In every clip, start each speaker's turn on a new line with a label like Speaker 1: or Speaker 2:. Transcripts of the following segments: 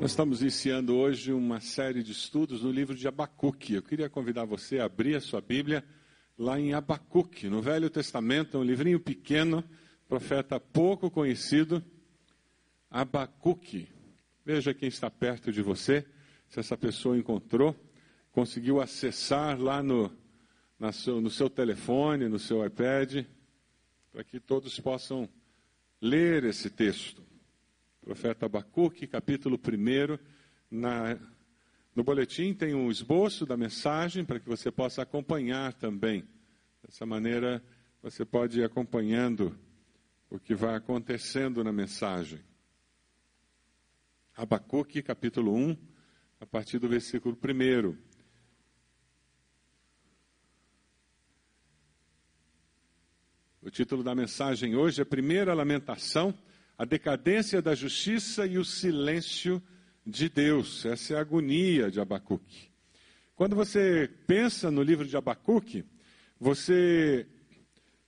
Speaker 1: Nós estamos iniciando hoje uma série de estudos no livro de Abacuque. Eu queria convidar você a abrir a sua Bíblia lá em Abacuque, no Velho Testamento, um livrinho pequeno, profeta pouco conhecido, Abacuque. Veja quem está perto de você, se essa pessoa encontrou, conseguiu acessar lá no, seu, no seu telefone, no seu iPad, para que todos possam ler esse texto profeta Abacuque, capítulo 1. Na, no boletim tem um esboço da mensagem para que você possa acompanhar também. Dessa maneira, você pode ir acompanhando o que vai acontecendo na mensagem. Abacuque, capítulo 1, a partir do versículo 1. O título da mensagem hoje é Primeira Lamentação a decadência da justiça e o silêncio de Deus. Essa é a agonia de Abacuque. Quando você pensa no livro de Abacuque, você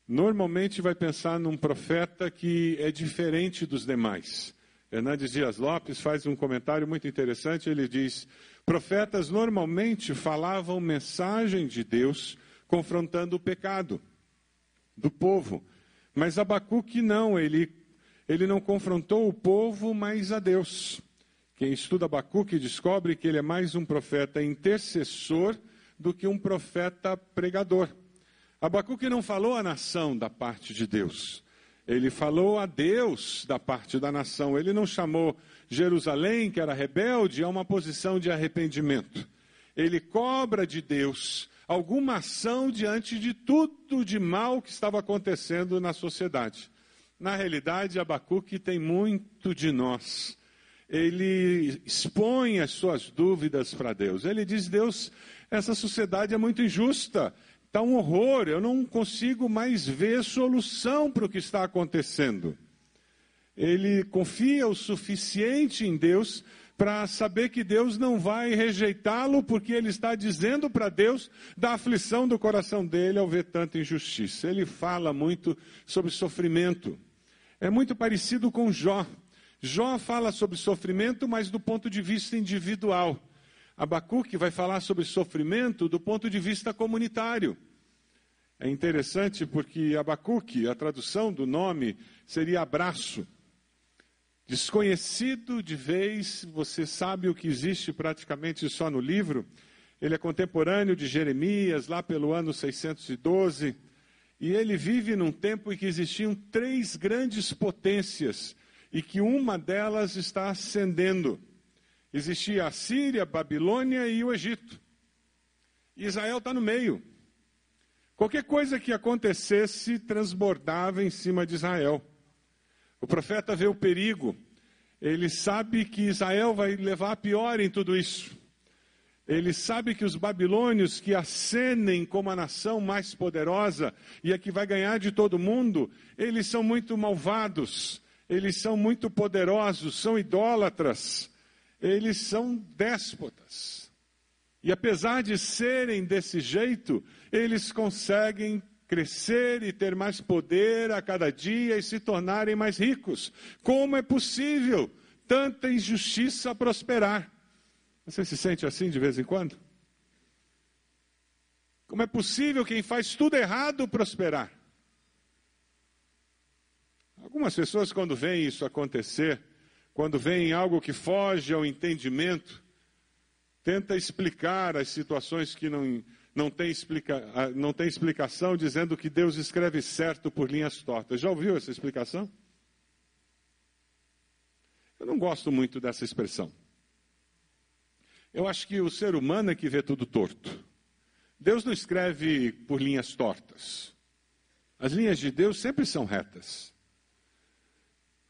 Speaker 1: normalmente vai pensar num profeta que é diferente dos demais. Hernandes Dias Lopes faz um comentário muito interessante. Ele diz: profetas normalmente falavam mensagem de Deus confrontando o pecado do povo. Mas Abacuque não, ele ele não confrontou o povo, mas a Deus. Quem estuda Abacuque descobre que ele é mais um profeta intercessor do que um profeta pregador. Abacuque não falou à nação da parte de Deus. Ele falou a Deus da parte da nação. Ele não chamou Jerusalém, que era rebelde, a uma posição de arrependimento. Ele cobra de Deus alguma ação diante de tudo de mal que estava acontecendo na sociedade. Na realidade, Abacuque tem muito de nós. Ele expõe as suas dúvidas para Deus. Ele diz: Deus, essa sociedade é muito injusta, está um horror, eu não consigo mais ver solução para o que está acontecendo. Ele confia o suficiente em Deus para saber que Deus não vai rejeitá-lo, porque ele está dizendo para Deus da aflição do coração dele ao ver tanta injustiça. Ele fala muito sobre sofrimento. É muito parecido com Jó. Jó fala sobre sofrimento, mas do ponto de vista individual. Abacuque vai falar sobre sofrimento do ponto de vista comunitário. É interessante porque Abacuque, a tradução do nome seria abraço. Desconhecido de vez, você sabe o que existe praticamente só no livro. Ele é contemporâneo de Jeremias, lá pelo ano 612. E ele vive num tempo em que existiam três grandes potências e que uma delas está ascendendo. Existia a Síria, a Babilônia e o Egito. Israel está no meio. Qualquer coisa que acontecesse transbordava em cima de Israel. O profeta vê o perigo. Ele sabe que Israel vai levar a pior em tudo isso. Ele sabe que os babilônios que acenem como a nação mais poderosa e a que vai ganhar de todo mundo, eles são muito malvados, eles são muito poderosos, são idólatras, eles são déspotas. E apesar de serem desse jeito, eles conseguem crescer e ter mais poder a cada dia e se tornarem mais ricos. Como é possível tanta injustiça prosperar? Você se sente assim de vez em quando? Como é possível quem faz tudo errado prosperar? Algumas pessoas, quando veem isso acontecer, quando veem algo que foge ao entendimento, tenta explicar as situações que não, não, tem, explica, não tem explicação, dizendo que Deus escreve certo por linhas tortas. Já ouviu essa explicação? Eu não gosto muito dessa expressão. Eu acho que o ser humano é que vê tudo torto. Deus não escreve por linhas tortas. As linhas de Deus sempre são retas.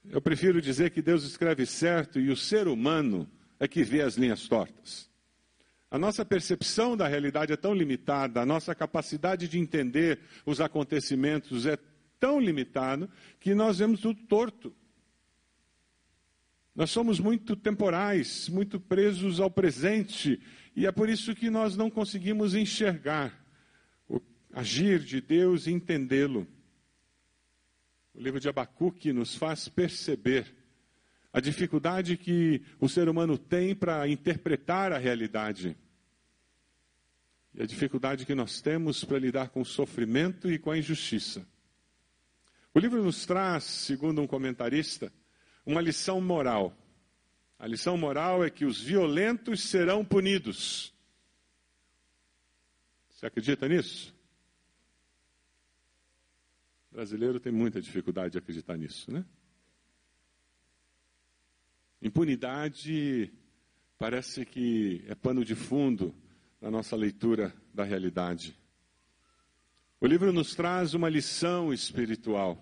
Speaker 1: Eu prefiro dizer que Deus escreve certo e o ser humano é que vê as linhas tortas. A nossa percepção da realidade é tão limitada, a nossa capacidade de entender os acontecimentos é tão limitada que nós vemos tudo torto. Nós somos muito temporais, muito presos ao presente, e é por isso que nós não conseguimos enxergar o agir de Deus e entendê-lo. O livro de Abacuque nos faz perceber a dificuldade que o ser humano tem para interpretar a realidade, e a dificuldade que nós temos para lidar com o sofrimento e com a injustiça. O livro nos traz, segundo um comentarista, uma lição moral. A lição moral é que os violentos serão punidos. Você acredita nisso? O brasileiro tem muita dificuldade de acreditar nisso, né? Impunidade parece que é pano de fundo na nossa leitura da realidade. O livro nos traz uma lição espiritual.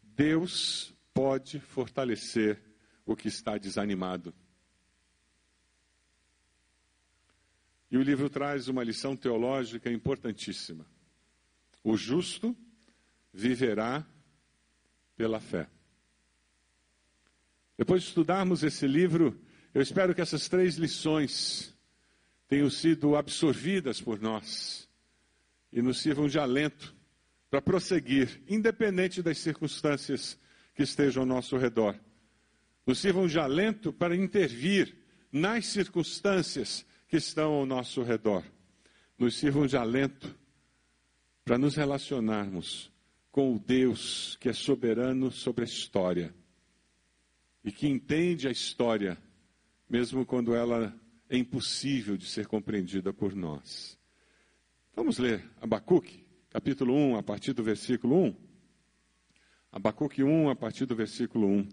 Speaker 1: Deus pode fortalecer o que está desanimado. E o livro traz uma lição teológica importantíssima. O justo viverá pela fé. Depois de estudarmos esse livro, eu espero que essas três lições tenham sido absorvidas por nós e nos sirvam de alento para prosseguir, independente das circunstâncias que ao nosso redor. Nos sirvam de alento para intervir nas circunstâncias que estão ao nosso redor. Nos sirvam de alento para nos relacionarmos com o Deus que é soberano sobre a história e que entende a história, mesmo quando ela é impossível de ser compreendida por nós. Vamos ler Abacuque, capítulo 1, a partir do versículo 1. Abacuque 1, a partir do versículo 1.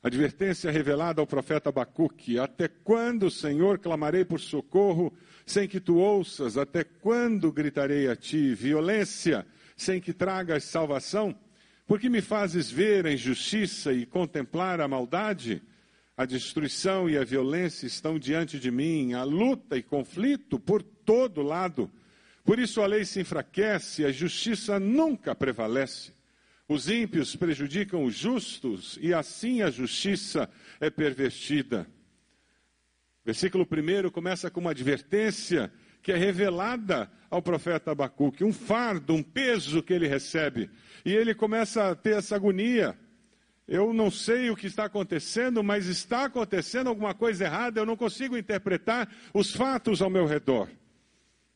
Speaker 1: Advertência revelada ao profeta Abacuque: Até quando, Senhor, clamarei por socorro sem que tu ouças? Até quando gritarei a ti violência sem que tragas salvação? Por que me fazes ver a injustiça e contemplar a maldade? A destruição e a violência estão diante de mim, a luta e conflito por todo lado. Por isso a lei se enfraquece, a justiça nunca prevalece. Os ímpios prejudicam os justos e assim a justiça é pervertida. Versículo 1 começa com uma advertência que é revelada ao profeta Abacuque, um fardo, um peso que ele recebe. E ele começa a ter essa agonia. Eu não sei o que está acontecendo, mas está acontecendo alguma coisa errada, eu não consigo interpretar os fatos ao meu redor.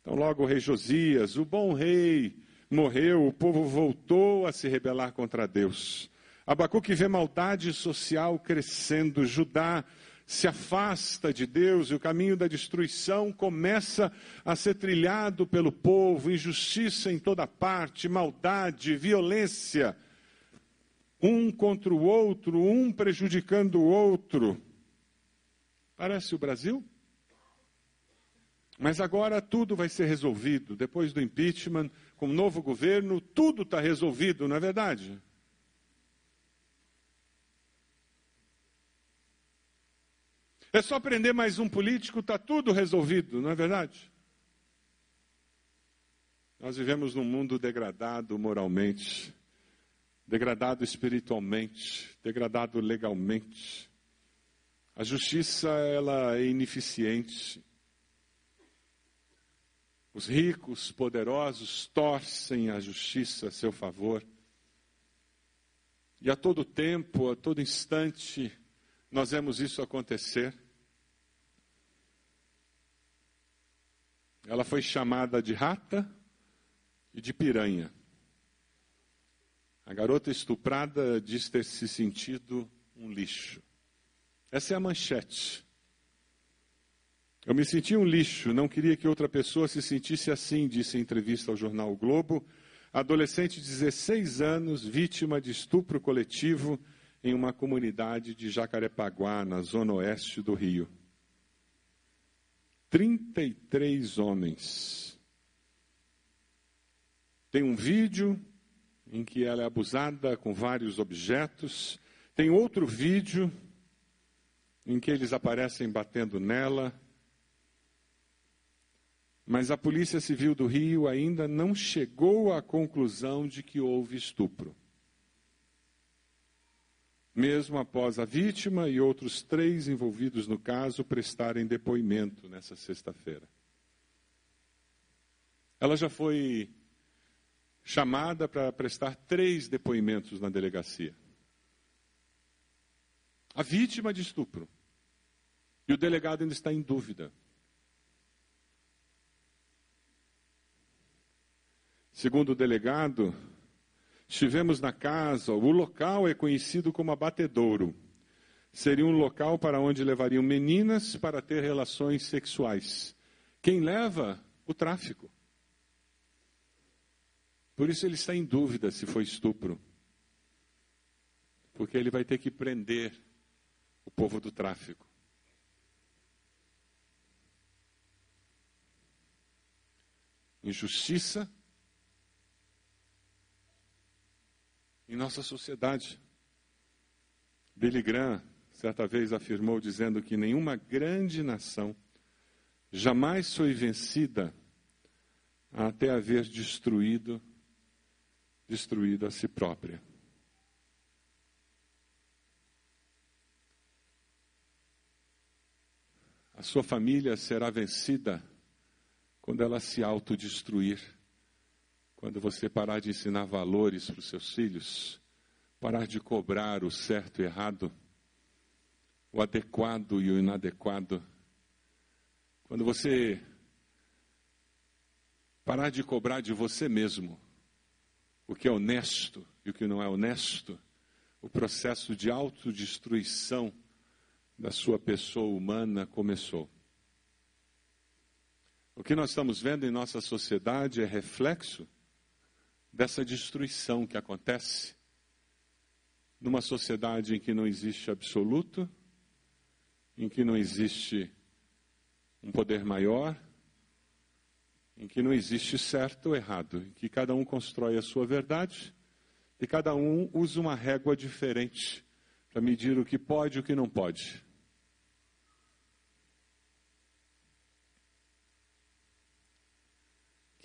Speaker 1: Então, logo o rei Josias, o bom rei, morreu, o povo voltou a se rebelar contra Deus. Abacuque vê maldade social crescendo, Judá se afasta de Deus e o caminho da destruição começa a ser trilhado pelo povo, injustiça em toda parte, maldade, violência, um contra o outro, um prejudicando o outro. Parece o Brasil? Mas agora tudo vai ser resolvido. Depois do impeachment, com o novo governo, tudo está resolvido, não é verdade? É só prender mais um político, está tudo resolvido, não é verdade? Nós vivemos num mundo degradado moralmente, degradado espiritualmente, degradado legalmente. A justiça ela é ineficiente. Os ricos, poderosos torcem a justiça a seu favor. E a todo tempo, a todo instante, nós vemos isso acontecer. Ela foi chamada de rata e de piranha. A garota estuprada diz ter se sentido um lixo. Essa é a manchete. Eu me senti um lixo, não queria que outra pessoa se sentisse assim, disse em entrevista ao jornal o Globo. Adolescente de 16 anos, vítima de estupro coletivo em uma comunidade de Jacarepaguá, na zona oeste do Rio. 33 homens. Tem um vídeo em que ela é abusada com vários objetos. Tem outro vídeo em que eles aparecem batendo nela. Mas a Polícia Civil do Rio ainda não chegou à conclusão de que houve estupro. Mesmo após a vítima e outros três envolvidos no caso prestarem depoimento nessa sexta-feira. Ela já foi chamada para prestar três depoimentos na delegacia. a vítima de estupro. E o delegado ainda está em dúvida. Segundo o delegado, estivemos na casa, o local é conhecido como abatedouro. Seria um local para onde levariam meninas para ter relações sexuais. Quem leva? O tráfico. Por isso ele está em dúvida se foi estupro. Porque ele vai ter que prender o povo do tráfico. Injustiça em nossa sociedade. Billy Graham, certa vez, afirmou dizendo que nenhuma grande nação jamais foi vencida até haver destruído destruído a si própria. A sua família será vencida quando ela se autodestruir. Quando você parar de ensinar valores para os seus filhos, parar de cobrar o certo e errado, o adequado e o inadequado. Quando você parar de cobrar de você mesmo o que é honesto e o que não é honesto, o processo de autodestruição da sua pessoa humana começou. O que nós estamos vendo em nossa sociedade é reflexo dessa destruição que acontece numa sociedade em que não existe absoluto, em que não existe um poder maior, em que não existe certo ou errado, em que cada um constrói a sua verdade e cada um usa uma régua diferente para medir o que pode e o que não pode.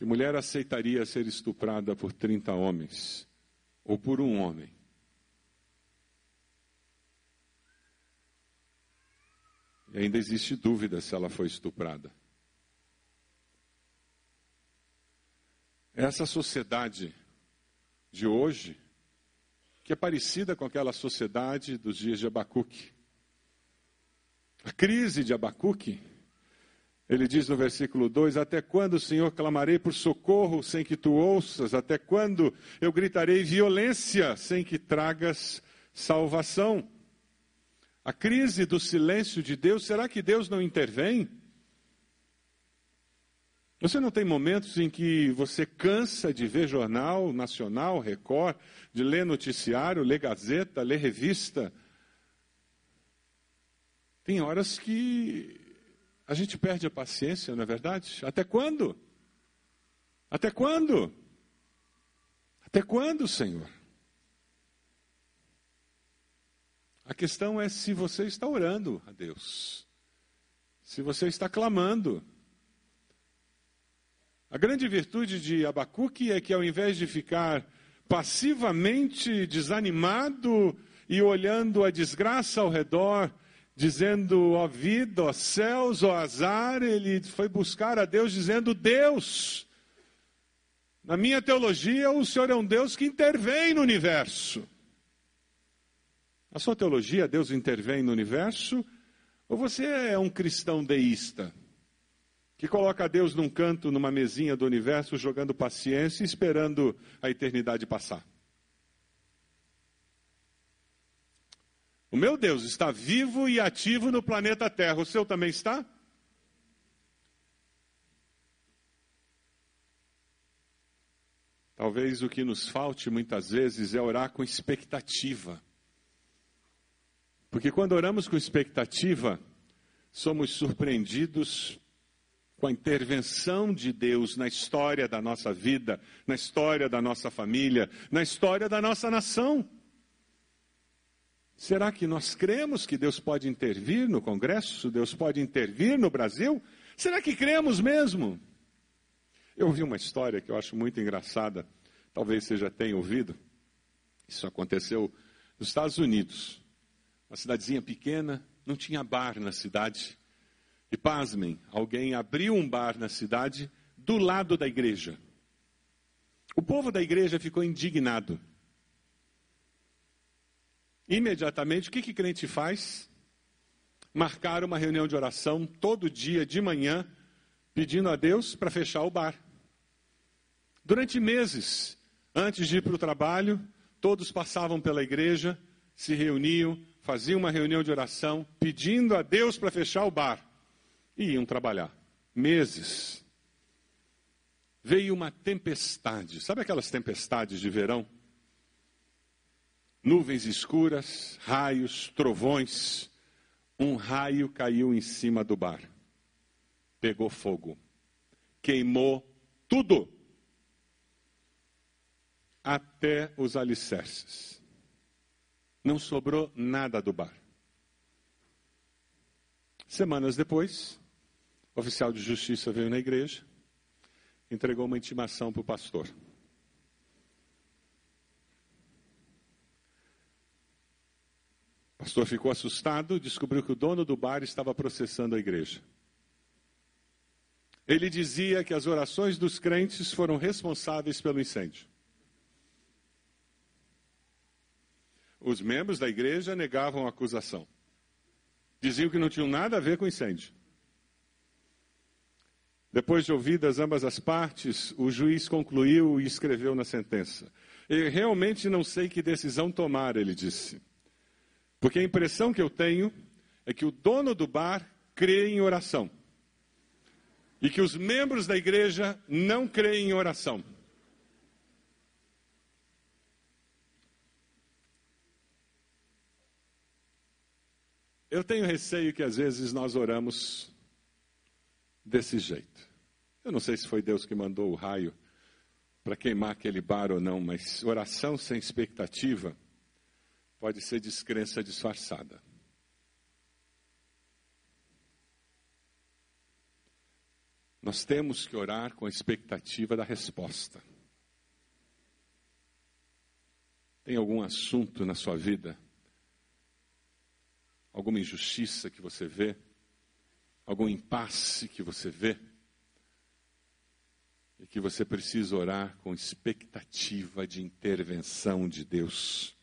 Speaker 1: Que mulher aceitaria ser estuprada por 30 homens ou por um homem? E ainda existe dúvida se ela foi estuprada. Essa sociedade de hoje, que é parecida com aquela sociedade dos dias de Abacuque. A crise de Abacuque ele diz no versículo 2: Até quando, Senhor, clamarei por socorro sem que tu ouças? Até quando eu gritarei violência sem que tragas salvação? A crise do silêncio de Deus, será que Deus não intervém? Você não tem momentos em que você cansa de ver jornal nacional, Record, de ler noticiário, ler gazeta, ler revista? Tem horas que a gente perde a paciência, não é verdade? Até quando? Até quando? Até quando, Senhor? A questão é se você está orando a Deus, se você está clamando. A grande virtude de Abacuque é que, ao invés de ficar passivamente desanimado e olhando a desgraça ao redor, dizendo, ó vida, ó céus, ó azar, ele foi buscar a Deus dizendo, Deus, na minha teologia, o Senhor é um Deus que intervém no universo. Na sua teologia, Deus intervém no universo? Ou você é um cristão deísta? Que coloca Deus num canto, numa mesinha do universo, jogando paciência e esperando a eternidade passar? O meu Deus está vivo e ativo no planeta Terra. O seu também está? Talvez o que nos falte muitas vezes é orar com expectativa. Porque quando oramos com expectativa, somos surpreendidos com a intervenção de Deus na história da nossa vida, na história da nossa família, na história da nossa nação. Será que nós cremos que Deus pode intervir no Congresso? Deus pode intervir no Brasil? Será que cremos mesmo? Eu ouvi uma história que eu acho muito engraçada, talvez você já tenha ouvido. Isso aconteceu nos Estados Unidos. Uma cidadezinha pequena, não tinha bar na cidade. E pasmem, alguém abriu um bar na cidade do lado da igreja. O povo da igreja ficou indignado Imediatamente, o que, que crente faz? Marcar uma reunião de oração todo dia de manhã, pedindo a Deus para fechar o bar. Durante meses, antes de ir para o trabalho, todos passavam pela igreja, se reuniam, faziam uma reunião de oração, pedindo a Deus para fechar o bar. E iam trabalhar. Meses. Veio uma tempestade. Sabe aquelas tempestades de verão? Nuvens escuras, raios, trovões. Um raio caiu em cima do bar, pegou fogo, queimou tudo, até os alicerces. Não sobrou nada do bar. Semanas depois, o oficial de justiça veio na igreja, entregou uma intimação para o pastor. O pastor ficou assustado, descobriu que o dono do bar estava processando a igreja. Ele dizia que as orações dos crentes foram responsáveis pelo incêndio. Os membros da igreja negavam a acusação. Diziam que não tinham nada a ver com o incêndio. Depois de ouvidas ambas as partes, o juiz concluiu e escreveu na sentença. Eu realmente não sei que decisão tomar, ele disse. Porque a impressão que eu tenho é que o dono do bar crê em oração. E que os membros da igreja não creem em oração. Eu tenho receio que às vezes nós oramos desse jeito. Eu não sei se foi Deus que mandou o raio para queimar aquele bar ou não, mas oração sem expectativa pode ser descrença disfarçada. Nós temos que orar com a expectativa da resposta. Tem algum assunto na sua vida? Alguma injustiça que você vê? Algum impasse que você vê? E que você precisa orar com expectativa de intervenção de Deus.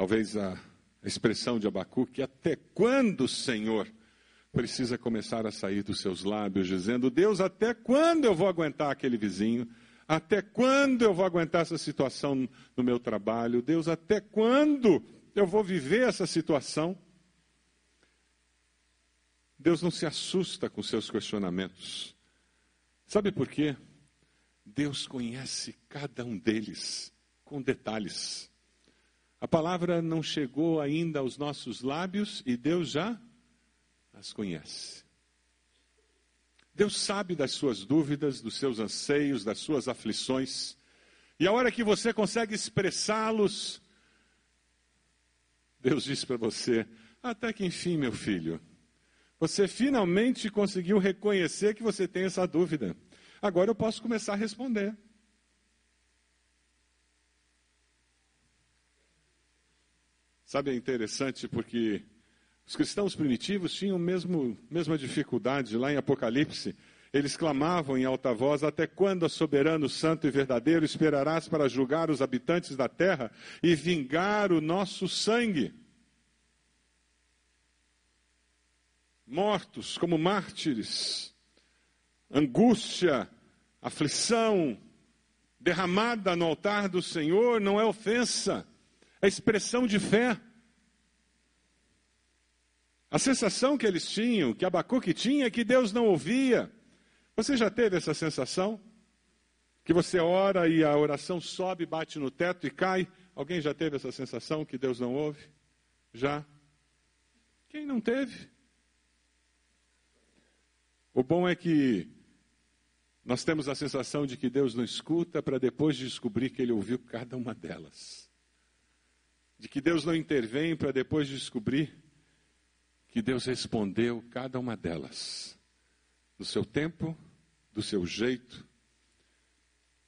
Speaker 1: Talvez a expressão de Abacuque, até quando, Senhor, precisa começar a sair dos seus lábios, dizendo: Deus, até quando eu vou aguentar aquele vizinho? Até quando eu vou aguentar essa situação no meu trabalho? Deus, até quando eu vou viver essa situação? Deus não se assusta com seus questionamentos. Sabe por quê? Deus conhece cada um deles com detalhes. A palavra não chegou ainda aos nossos lábios e Deus já as conhece. Deus sabe das suas dúvidas, dos seus anseios, das suas aflições. E a hora que você consegue expressá-los, Deus diz para você: até que enfim, meu filho, você finalmente conseguiu reconhecer que você tem essa dúvida. Agora eu posso começar a responder. Sabe, é interessante porque os cristãos primitivos tinham mesmo mesma dificuldade lá em Apocalipse. Eles clamavam em alta voz: Até quando, soberano, santo e verdadeiro, esperarás para julgar os habitantes da terra e vingar o nosso sangue? Mortos como mártires, angústia, aflição derramada no altar do Senhor não é ofensa a expressão de fé. A sensação que eles tinham, que Abacuque tinha, é que Deus não ouvia. Você já teve essa sensação? Que você ora e a oração sobe, bate no teto e cai? Alguém já teve essa sensação que Deus não ouve? Já? Quem não teve? O bom é que nós temos a sensação de que Deus não escuta para depois descobrir que Ele ouviu cada uma delas de que Deus não intervém para depois descobrir que Deus respondeu cada uma delas, do seu tempo, do seu jeito.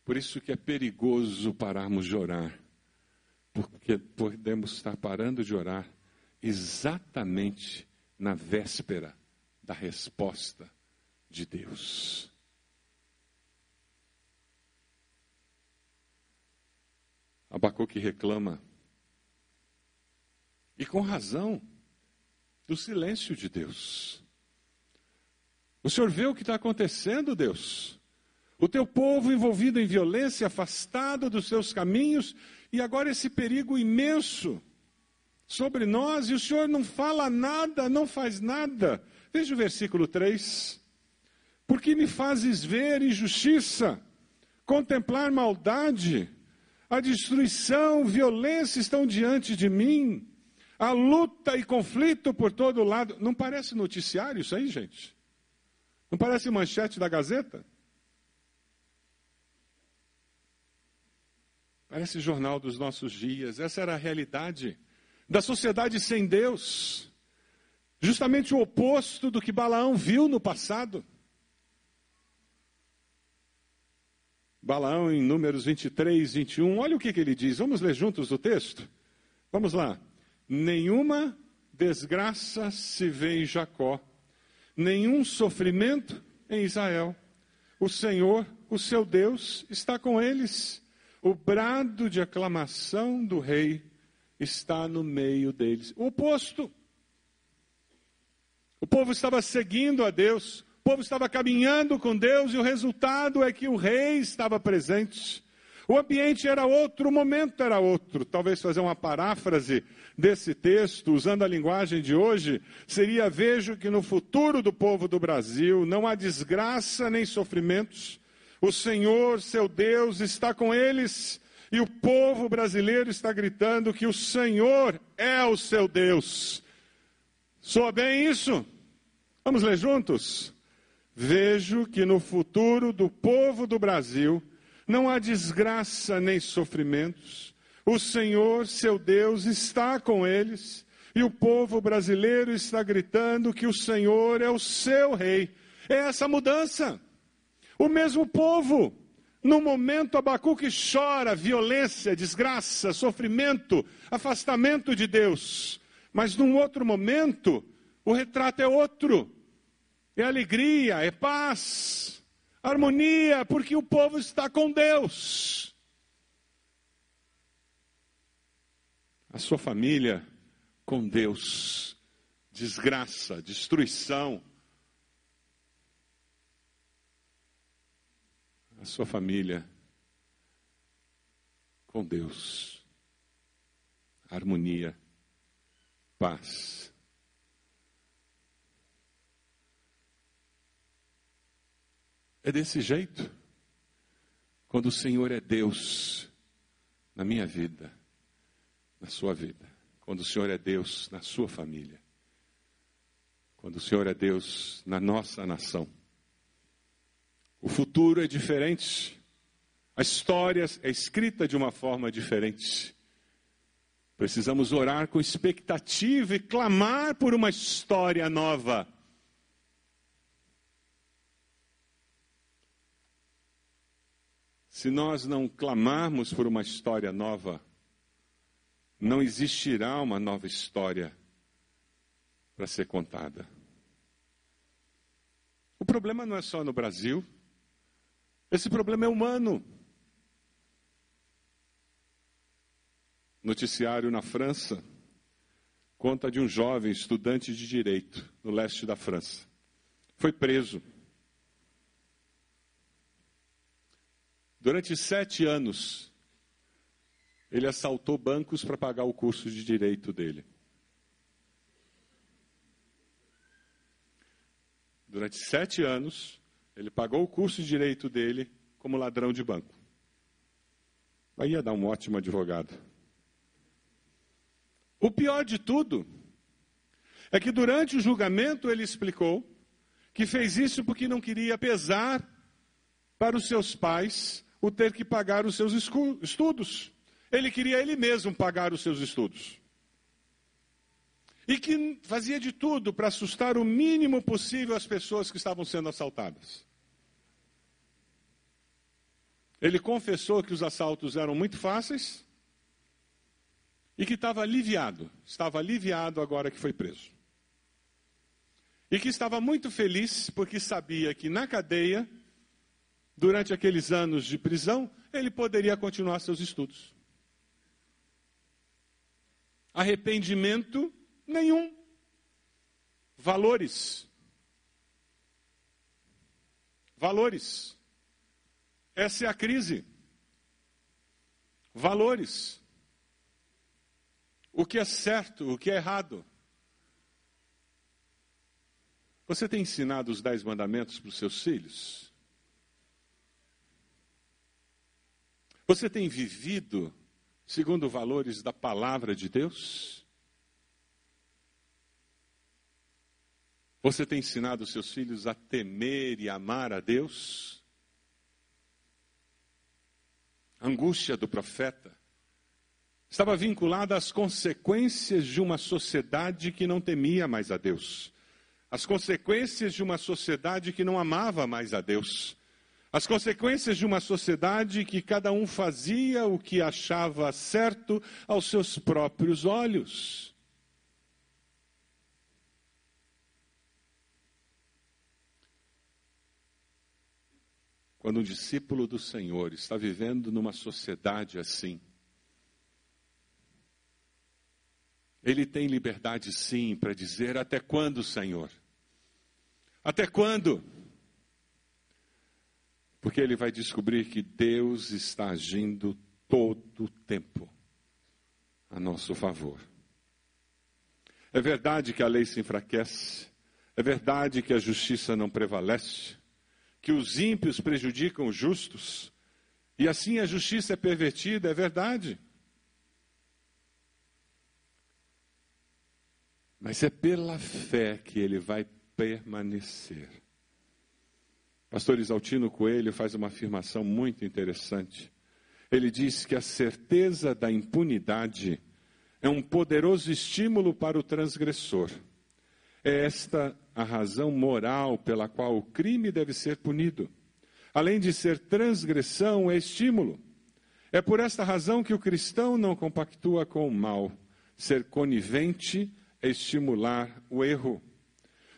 Speaker 1: Por isso que é perigoso pararmos de orar, porque podemos estar parando de orar exatamente na véspera da resposta de Deus. Abacuque reclama E com razão do silêncio de Deus. O Senhor vê o que está acontecendo, Deus. O teu povo envolvido em violência, afastado dos seus caminhos, e agora esse perigo imenso sobre nós, e o Senhor não fala nada, não faz nada. Veja o versículo 3. Porque me fazes ver injustiça, contemplar maldade, a destruição, violência estão diante de mim, a luta e conflito por todo lado. Não parece noticiário isso aí, gente? Não parece manchete da Gazeta? Parece jornal dos nossos dias. Essa era a realidade da sociedade sem Deus. Justamente o oposto do que Balaão viu no passado. Balaão, em Números 23, 21, olha o que, que ele diz. Vamos ler juntos o texto? Vamos lá. Nenhuma desgraça se vê em Jacó, nenhum sofrimento em Israel. O Senhor, o seu Deus, está com eles. O brado de aclamação do rei está no meio deles. O oposto. O povo estava seguindo a Deus, o povo estava caminhando com Deus e o resultado é que o rei estava presente. O ambiente era outro, o momento era outro. Talvez fazer uma paráfrase desse texto, usando a linguagem de hoje, seria: vejo que no futuro do povo do Brasil não há desgraça nem sofrimentos. O Senhor, seu Deus, está com eles. E o povo brasileiro está gritando que o Senhor é o seu Deus. Soa bem isso? Vamos ler juntos? Vejo que no futuro do povo do Brasil não há desgraça nem sofrimentos. O Senhor, seu Deus, está com eles. E o povo brasileiro está gritando que o Senhor é o seu rei. É essa mudança. O mesmo povo, no momento Abacuque chora violência, desgraça, sofrimento, afastamento de Deus. Mas num outro momento, o retrato é outro é alegria, é paz, harmonia, porque o povo está com Deus. A sua família com Deus, desgraça, destruição. A sua família com Deus, harmonia, paz. É desse jeito. Quando o Senhor é Deus na minha vida, na sua vida. Quando o Senhor é Deus na sua família. Quando o Senhor é Deus na nossa nação. O futuro é diferente. A história é escrita de uma forma diferente. Precisamos orar com expectativa e clamar por uma história nova. Se nós não clamarmos por uma história nova, não existirá uma nova história para ser contada. O problema não é só no Brasil, esse problema é humano. Noticiário na França conta de um jovem estudante de direito no leste da França. Foi preso. Durante sete anos, ele assaltou bancos para pagar o curso de direito dele. Durante sete anos, ele pagou o curso de direito dele como ladrão de banco. Aí ia dar um ótimo advogado. O pior de tudo é que durante o julgamento ele explicou que fez isso porque não queria pesar para os seus pais o ter que pagar os seus estudos. Ele queria ele mesmo pagar os seus estudos. E que fazia de tudo para assustar o mínimo possível as pessoas que estavam sendo assaltadas. Ele confessou que os assaltos eram muito fáceis e que estava aliviado, estava aliviado agora que foi preso. E que estava muito feliz porque sabia que na cadeia durante aqueles anos de prisão, ele poderia continuar seus estudos. Arrependimento nenhum. Valores. Valores. Essa é a crise. Valores. O que é certo, o que é errado. Você tem ensinado os dez mandamentos para os seus filhos? Você tem vivido segundo valores da palavra de Deus? Você tem ensinado seus filhos a temer e amar a Deus? A angústia do profeta estava vinculada às consequências de uma sociedade que não temia mais a Deus, as consequências de uma sociedade que não amava mais a Deus, as consequências de uma sociedade que cada um fazia o que achava certo aos seus próprios olhos. Quando um discípulo do Senhor está vivendo numa sociedade assim, ele tem liberdade sim para dizer: Até quando, Senhor? Até quando? Porque ele vai descobrir que Deus está agindo todo o tempo a nosso favor. É verdade que a lei se enfraquece, é verdade que a justiça não prevalece, que os ímpios prejudicam os justos, e assim a justiça é pervertida, é verdade. Mas é pela fé que ele vai permanecer. Pastor Isaltino Coelho faz uma afirmação muito interessante. Ele diz que a certeza da impunidade é um poderoso estímulo para o transgressor. É esta a razão moral pela qual o crime deve ser punido. Além de ser transgressão, é estímulo. É por esta razão que o cristão não compactua com o mal. Ser conivente é estimular o erro.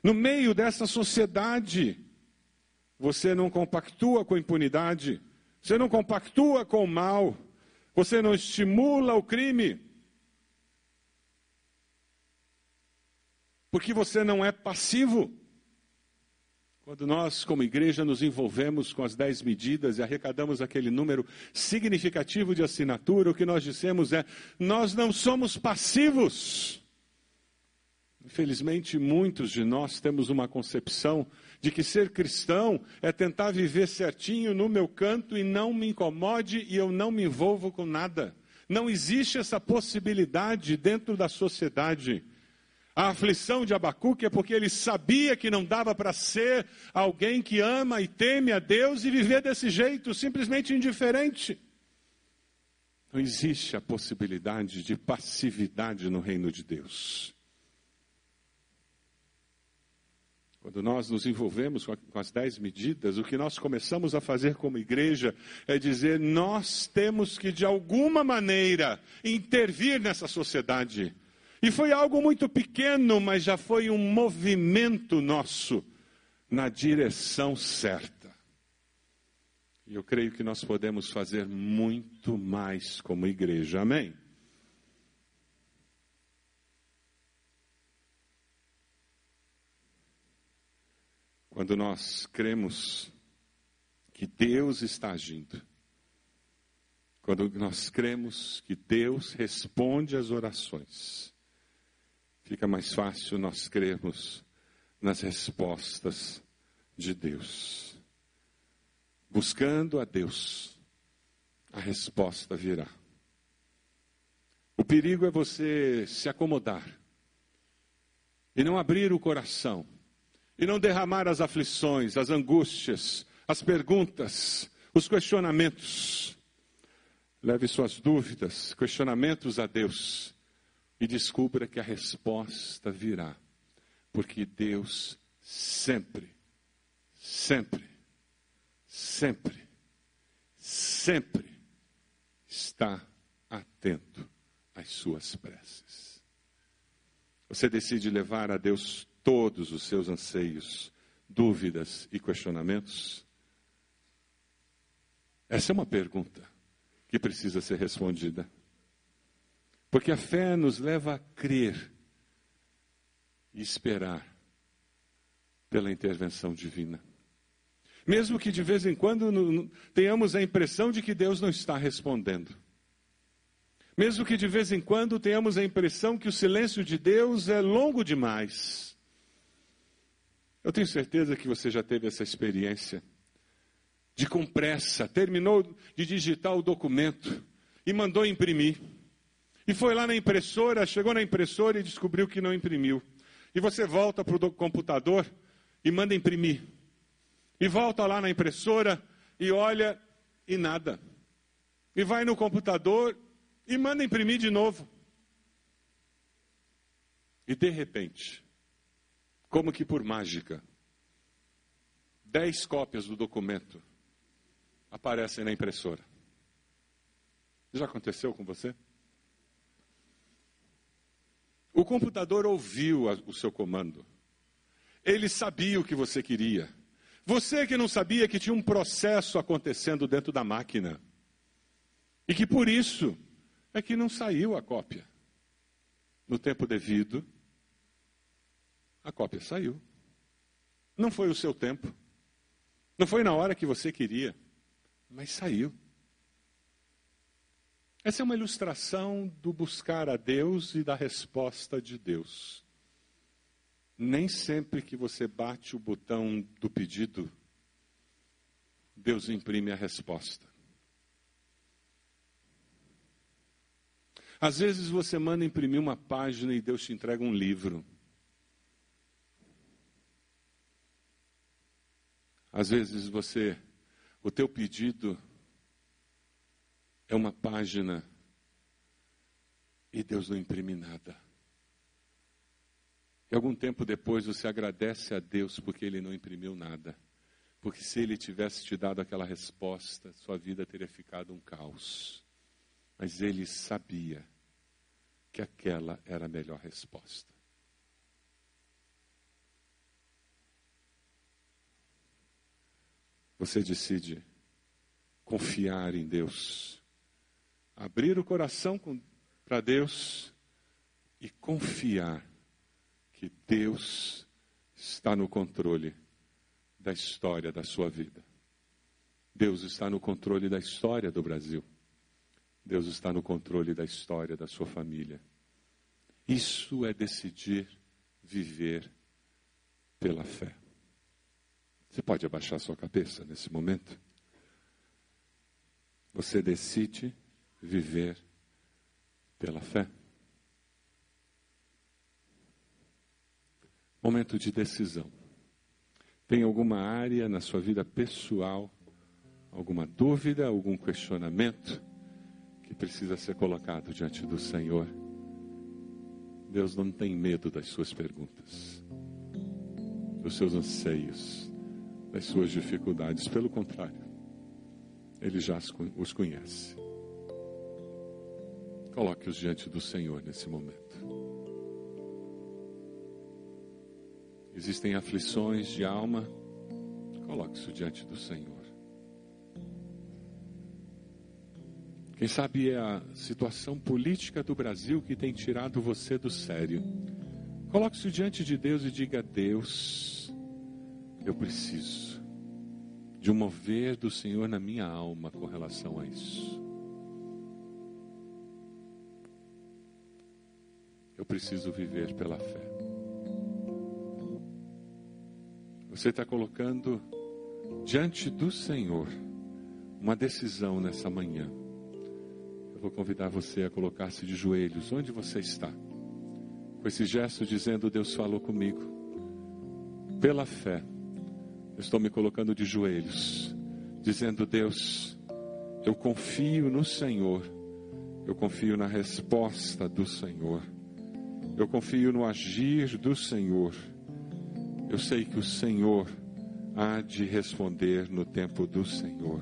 Speaker 1: No meio dessa sociedade, você não compactua com a impunidade, você não compactua com o mal, você não estimula o crime, porque você não é passivo. Quando nós, como igreja, nos envolvemos com as dez medidas e arrecadamos aquele número significativo de assinatura, o que nós dissemos é: nós não somos passivos. Infelizmente, muitos de nós temos uma concepção de que ser cristão é tentar viver certinho no meu canto e não me incomode e eu não me envolvo com nada. Não existe essa possibilidade dentro da sociedade. A aflição de Abacuque é porque ele sabia que não dava para ser alguém que ama e teme a Deus e viver desse jeito, simplesmente indiferente. Não existe a possibilidade de passividade no reino de Deus. Quando nós nos envolvemos com as dez medidas, o que nós começamos a fazer como igreja é dizer: nós temos que, de alguma maneira, intervir nessa sociedade e foi algo muito pequeno, mas já foi um movimento nosso na direção certa. E eu creio que nós podemos fazer muito mais como igreja. Amém? Quando nós cremos que Deus está agindo, quando nós cremos que Deus responde às orações, fica mais fácil nós crermos nas respostas de Deus. Buscando a Deus, a resposta virá. O perigo é você se acomodar e não abrir o coração, e não derramar as aflições, as angústias, as perguntas, os questionamentos. Leve suas dúvidas, questionamentos a Deus e descubra que a resposta virá, porque Deus sempre, sempre, sempre, sempre está atento às suas preces. Você decide levar a Deus todos os seus anseios, dúvidas e questionamentos? Essa é uma pergunta que precisa ser respondida. Porque a fé nos leva a crer e esperar pela intervenção divina. Mesmo que de vez em quando tenhamos a impressão de que Deus não está respondendo. Mesmo que de vez em quando tenhamos a impressão que o silêncio de Deus é longo demais. Eu tenho certeza que você já teve essa experiência de com pressa, terminou de digitar o documento e mandou imprimir. E foi lá na impressora, chegou na impressora e descobriu que não imprimiu. E você volta para o computador e manda imprimir. E volta lá na impressora e olha e nada. E vai no computador e manda imprimir de novo. E de repente, como que por mágica, dez cópias do documento aparecem na impressora. Já aconteceu com você? O computador ouviu o seu comando. Ele sabia o que você queria. Você que não sabia que tinha um processo acontecendo dentro da máquina. E que por isso é que não saiu a cópia. No tempo devido, a cópia saiu. Não foi o seu tempo. Não foi na hora que você queria, mas saiu. Essa é uma ilustração do buscar a Deus e da resposta de Deus. Nem sempre que você bate o botão do pedido, Deus imprime a resposta. Às vezes você manda imprimir uma página e Deus te entrega um livro. Às vezes você, o teu pedido é uma página e Deus não imprime nada. E algum tempo depois você agradece a Deus porque Ele não imprimiu nada. Porque se Ele tivesse te dado aquela resposta, sua vida teria ficado um caos. Mas Ele sabia que aquela era a melhor resposta. Você decide confiar em Deus, abrir o coração para Deus e confiar que Deus está no controle da história da sua vida. Deus está no controle da história do Brasil. Deus está no controle da história da sua família. Isso é decidir viver pela fé. Você pode abaixar sua cabeça nesse momento? Você decide viver pela fé? Momento de decisão. Tem alguma área na sua vida pessoal, alguma dúvida, algum questionamento que precisa ser colocado diante do Senhor? Deus não tem medo das suas perguntas, dos seus anseios, das suas dificuldades. Pelo contrário, Ele já os conhece. Coloque-os diante do Senhor nesse momento. Existem aflições de alma, coloque isso diante do Senhor. Quem sabe é a situação política do Brasil que tem tirado você do sério. Coloque isso diante de Deus e diga: Deus, eu preciso de um mover do Senhor na minha alma com relação a isso. Eu preciso viver pela fé. Você está colocando diante do Senhor uma decisão nessa manhã. Eu vou convidar você a colocar-se de joelhos onde você está, com esse gesto dizendo: Deus falou comigo. Pela fé, eu estou me colocando de joelhos, dizendo: Deus, eu confio no Senhor, eu confio na resposta do Senhor, eu confio no agir do Senhor. Eu sei que o Senhor há de responder no tempo do Senhor.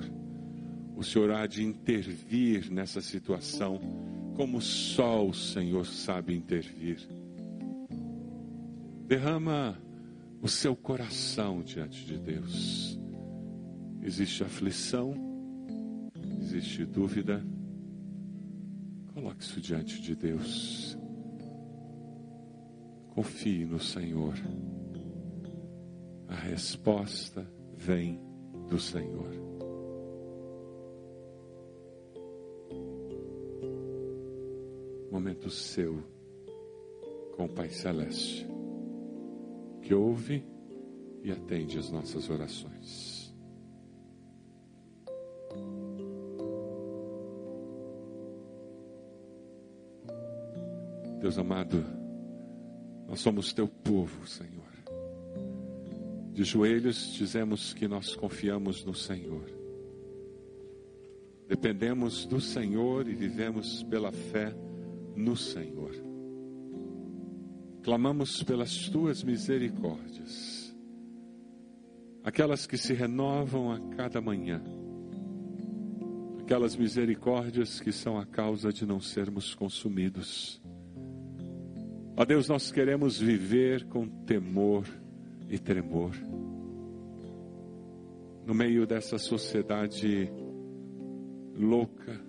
Speaker 1: O Senhor há de intervir nessa situação, como só o Senhor sabe intervir. Derrama o seu coração diante de Deus. Existe aflição, existe dúvida. Coloque isso diante de Deus. Confie no Senhor. A resposta vem do Senhor. Momento seu com o Pai Celeste, que ouve e atende as nossas orações. Deus amado, nós somos teu povo, Senhor. De joelhos dizemos que nós confiamos no Senhor. Dependemos do Senhor e vivemos pela fé no Senhor. Clamamos pelas tuas misericórdias, aquelas que se renovam a cada manhã, aquelas misericórdias que são a causa de não sermos consumidos Ó Deus, nós queremos viver com temor e tremor. No meio dessa sociedade louca,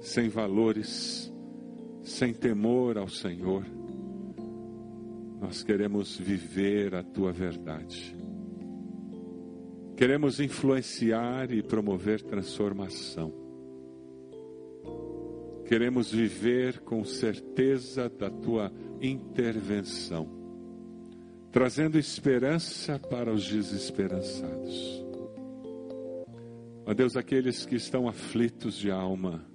Speaker 1: sem valores, sem temor ao Senhor, nós queremos viver a tua verdade. Queremos influenciar e promover transformação. Queremos viver com certeza da tua intervenção, trazendo esperança para os desesperançados. Ó Deus, aqueles que estão aflitos de alma,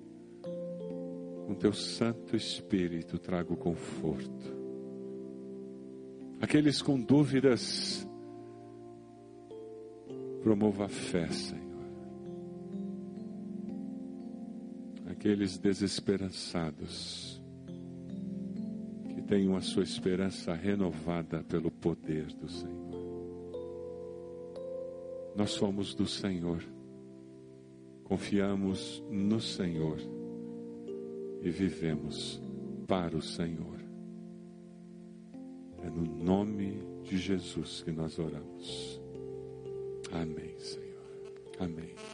Speaker 1: com teu Santo Espírito trago conforto. Aqueles com dúvidas, promova a fé, Senhor. Aqueles desesperançados, tenham a sua esperança renovada pelo poder do Senhor. Nós somos do Senhor, confiamos no Senhor e vivemos para o Senhor. É no nome de Jesus que nós oramos. Amém, Senhor. Amém.